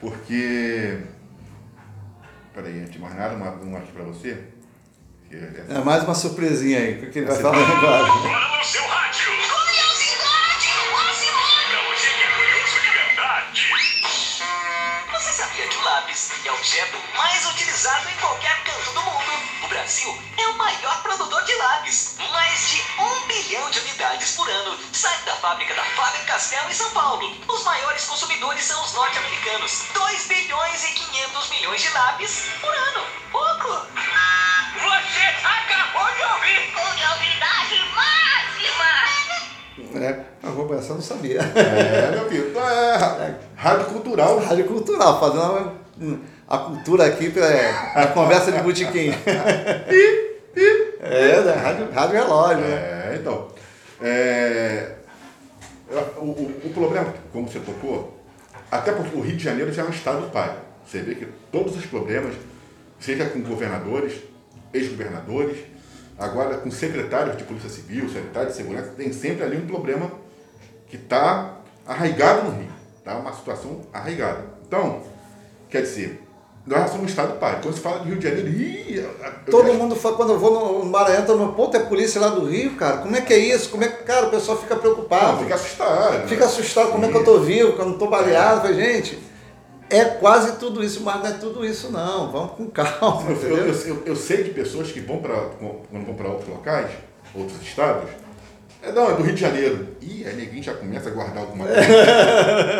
Porque. Peraí, antes de mais nada, uma, uma aqui pra você. Que é- É mais uma surpresinha aí, o que ele vai falar agora. Agora no seu rádio. Lápis é o objeto mais utilizado em qualquer canto do mundo? O Brasil é o maior produtor de lápis. Mais de um bilhão de unidades por ano saem da fábrica da Faber-Castell em São Paulo. Os maiores consumidores são os norte-americanos. 2 bilhões e 500 milhões de lápis por ano. Pouco! Você acabou de ouvir. Curiosidade máxima! É, essa eu não sabia. É, meu filho, então é rádio cultural. Rádio cultural, fazendo a, a cultura aqui, é, a conversa de botequim. é, né? Rádio, rádio relógio, né? É, então. é, o, o, o problema, como você tocou, até porque o Rio de Janeiro já é um estado pai. Você vê que todos os problemas, seja com governadores, ex-governadores, agora com secretários de Polícia Civil, secretários de Segurança, tem sempre ali um problema que está arraigado no Rio. Tá? Uma situação arraigada. Então, quer dizer, nós somos um estado pai. Quando se fala de Rio de Janeiro, ih, Todo mundo fala, quando eu vou no Maranhão, todo mundo, pô, tem polícia lá do Rio, cara, como é que é isso? Como é que, cara, o pessoal fica preocupado. Não, fica assustado. né? Fica assustado, como é que eu tô vivo, que eu não tô baleado. Falei, gente, é quase tudo isso, mas não é tudo isso não. Vamos com calma, Eu, eu, eu- eu sei de pessoas que vão para quando vão para outros locais, outros estados. É, não, é do Rio de Janeiro. Ih, aí neguinho já começa a guardar alguma coisa.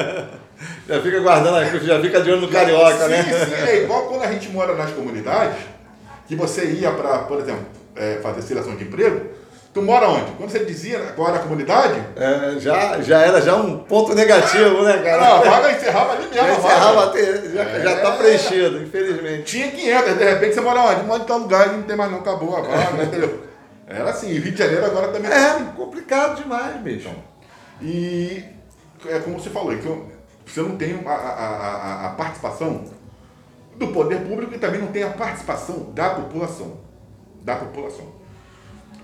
Já fica guardando já fica de olho no carioca, sim, né? Sim, é igual quando a gente mora nas comunidades, que você ia para, por exemplo, é, fazer seleção de emprego. Tu mora onde? Quando você dizia qual era a comunidade, É, já, já era já um ponto negativo, né, cara? ah, a vaga encerrava ali mesmo. já encerrava, até- já, É. já tá preenchido, infelizmente. Tinha 500, de repente você mora onde? Mora em tal lugar, não tem mais não, acabou a vaga, entendeu? Era assim, e Rio de Janeiro agora também tá assim. É complicado demais, bicho. E é como você falou, então, você não tem a, a, a, participação do poder público e também não tem a participação da população. Da população.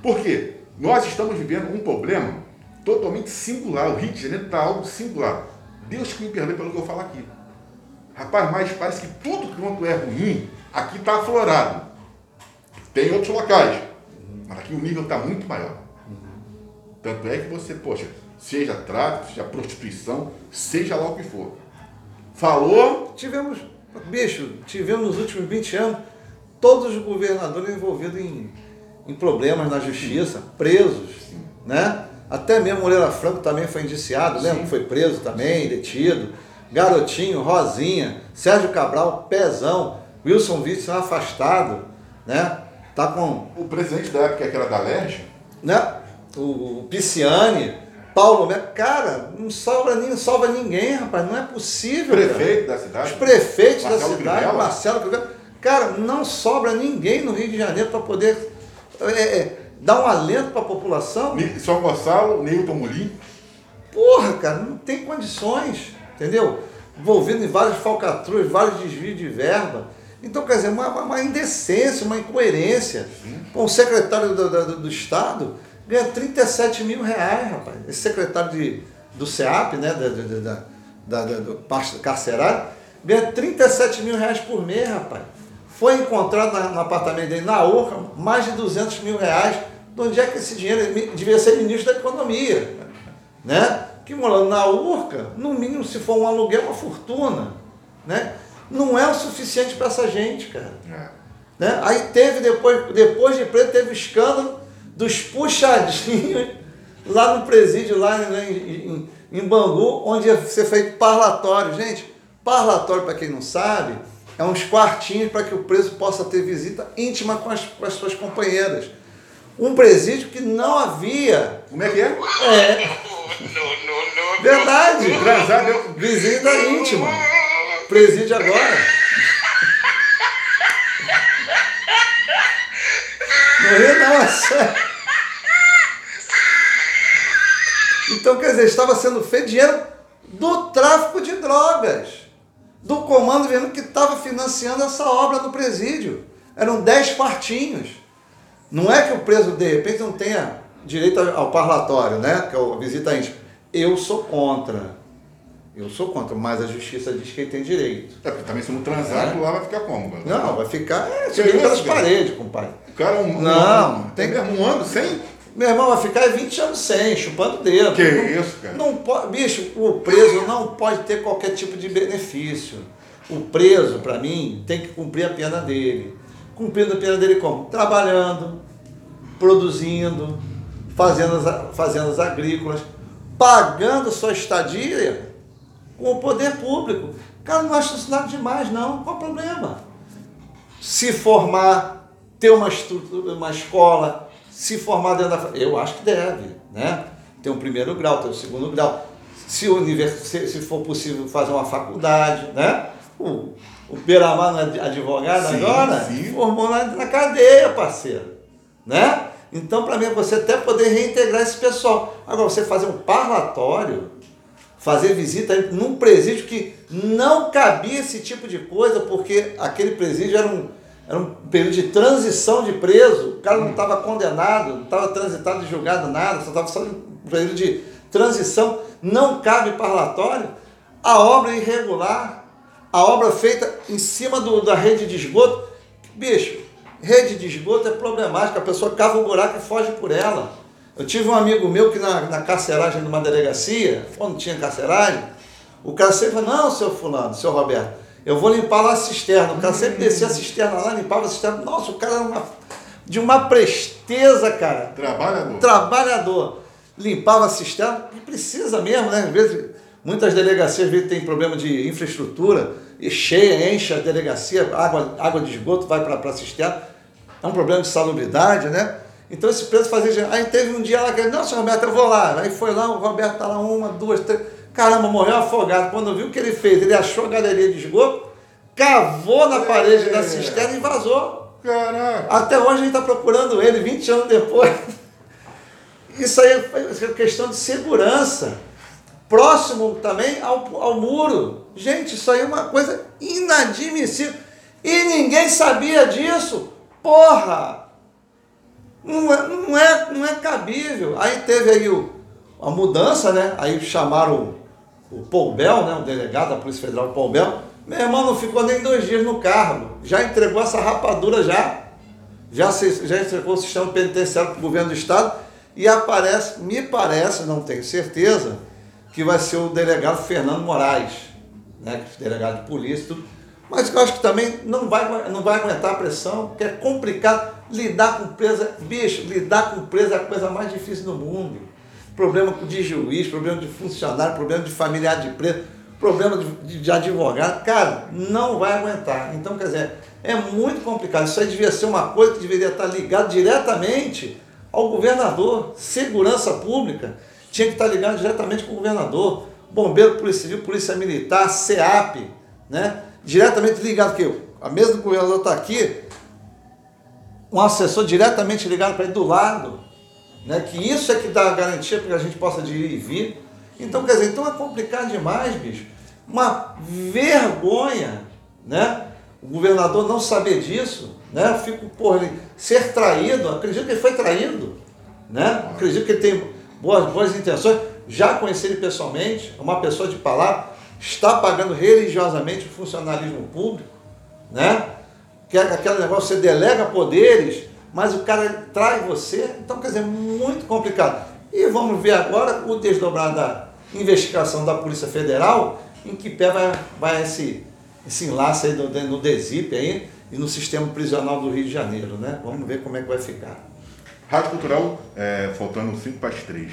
Por quê? Nós estamos vivendo um problema totalmente singular. O Rio de Janeiro está algo singular. Deus que me perdoe pelo que eu falo aqui. Rapaz, mas parece que tudo quanto é ruim aqui está aflorado. Tem outros locais. Mas aqui o nível está muito maior. Tanto é que você, poxa, seja tráfico, seja prostituição, seja lá o que for. Falou, Tivemos, bicho, tivemos nos últimos 20 anos todos os governadores envolvidos em, em problemas na justiça, presos, né? Até mesmo Moreira Franco também foi indiciado, lembra? que Foi preso também, detido. Garotinho, Rosinha, Sérgio Cabral, Pezão, Wilson Witzel afastado, né? Tá com o presidente da época, que era da LERJ, né? O, o Pisciani, Paulo. Cara, não sobra, nem, salva ninguém, rapaz. Não é possível. cara. prefeito da cidade. Os prefeitos da Marcelo cidade, Crivella. Marcelo Crivella. Cara, não sobra ninguém no Rio de Janeiro para poder é, é, dar um alento para a população. São Gonçalo, Newton Mulim. Porra, cara, não tem condições, entendeu? Envolvido em várias falcatruas, vários desvios de verba. Então, quer dizer, uma, uma- indecência, uma incoerência. Pô, Um secretário do, do, do Estado ganha 37 mil reais, rapaz. Esse secretário de, do SEAP, né, da, da, da, da, do carcerário, ganha 37 mil reais por mês, rapaz. Foi encontrado na- no apartamento dele, na Urca, mais de 200 mil reais. De onde é que esse dinheiro ele devia ser ministro da Economia? né? Que morando na Urca, no mínimo, se for um aluguel, uma fortuna, né? Não é o suficiente para essa gente, cara. É. Né? Aí teve, depois, depois de preto, teve escândalo dos puxadinhos lá no presídio, lá né, em, em, em Bangu, onde ia ser feito parlatório. Gente, parlatório, para quem não sabe, é uns quartinhos para que o preso possa ter visita íntima com as, com as suas companheiras. Um presídio que não havia. Como é que é? É, verdade. Transar deu. Visita íntima. Presídio agora. Então, quer dizer, estava sendo feito dinheiro do tráfico de drogas. Do comando vendo que estava financiando essa obra no presídio. Eram 10 quartinhos. Não é que o preso, de repente, não tenha direito ao parlatório, né? Que é a visita íntima. Eu sou contra. Eu sou contra, mas a justiça diz que ele tem direito. É, porque também se não transar, É. lá vai ficar como? Não, vai ficar é, subindo pelas paredes, compadre. O cara um, Não, um, tem- mesmo um ano sem? Meu irmão vai ficar 20 anos sem, chupando dedo. Que Não- isso, cara? Não pode, bicho, o preso não pode ter qualquer tipo de benefício. O preso, para mim, tem que cumprir a pena dele. Cumprindo a pena dele como? Trabalhando, produzindo, fazendo as, fazendas agrícolas, pagando sua estadia com o poder público. Cara, não acho isso nada demais, não. Qual o problema? se formar, ter uma, estrutura, uma escola, se formar dentro da. Eu acho que deve, né? Ter um primeiro grau, ter um segundo grau. Se, o univers... se, for possível fazer uma faculdade, né? O, o não é advogado Sim, agora? sim. Formou na, na cadeia, parceiro. Né? Então, para mim, é você até poder reintegrar esse pessoal. Agora, você fazer um parlatório, fazer visita num presídio que não cabia esse tipo de coisa, porque aquele presídio era um, era um período de transição de preso, o cara não estava condenado, não estava transitado e julgado nada, só estava só um período de transição, não cabe parlatório, a obra é irregular, a obra feita em cima do, da rede de esgoto, bicho, rede de esgoto é problemática, a pessoa cava um buraco e foge por ela. Eu tive um amigo meu que na, na carceragem de uma delegacia, quando tinha carceragem, o cara sempre falou, não, seu fulano, seu Roberto, eu vou limpar lá a cisterna. O cara sempre descia a cisterna lá, limpava a cisterna. Nossa, o cara era uma, de uma presteza, cara Trabalhador. trabalhador limpava a cisterna, e precisa mesmo, né? Às vezes, muitas delegacias às vezes, têm problema de infraestrutura, e cheia, enche a delegacia, água, água de esgoto vai para a cisterna. É um problema de salubridade, né? Então esse preso fazia. Aí teve um dia lá que ele, não, senhor Roberto, eu vou lá. Aí foi lá, o Roberto tá lá uma, duas, três. Caramba, morreu afogado. Quando viu o que ele fez, ele achou a galeria de esgoto, cavou na parede da cisterna e vazou. Caraca. Até hoje a gente está procurando ele, 20 anos depois. Isso aí é questão de segurança. Próximo também ao, ao muro. Gente, isso aí é uma coisa inadmissível. E ninguém sabia disso. Porra! Não é, não é, não é cabível. Aí teve aí o, a mudança, né? Aí chamaram o, o Paul Bell, né? o delegado da Polícia Federal, Paul Bell. Meu irmão não ficou nem dois dias no cargo. Já entregou essa rapadura já. Já, se, já entregou o sistema penitenciário para o governo do Estado. E aparece, me parece, não tenho certeza, que vai ser o delegado Fernando Moraes, né? delegado de polícia tudo. Mas eu acho que também não vai, não vai aguentar a pressão, porque é complicado lidar com presa. Bicho, lidar com presa é a coisa mais difícil do mundo. Problema de juiz, problema de funcionário, problema de familiar de preso, problema de, de, advogado. Cara, não vai aguentar. Então, quer dizer, é muito complicado. Isso aí devia ser uma coisa que deveria estar ligado diretamente ao governador. Segurança pública tinha que estar ligado diretamente com o governador. Bombeiro, Polícia Civil, Polícia Militar, SEAP, né? Diretamente ligado, que a mesa do governador está aqui, um assessor diretamente ligado para ele do lado, né? que isso é que dá a garantia para que a gente possa ir e vir. Então, quer dizer, então é complicado demais, bicho. Uma vergonha, né? O governador não saber disso, né? Eu fico, ele ser traído, acredito que ele foi traído, né? Acredito que ele tem boas, boas intenções. Já conheci ele pessoalmente, é uma pessoa de palavra, está pagando religiosamente o funcionalismo público, né? Que é aquele negócio, você delega poderes, mas o cara trai você, então quer dizer, muito complicado. E vamos ver agora o desdobrar da investigação da Polícia Federal, em que pé vai, vai esse, esse enlace aí no, no DESIP aí, e no sistema prisional do Rio de Janeiro, né? Vamos ver como é que vai ficar. Rádio Cultural, é, faltando 5 para as 3.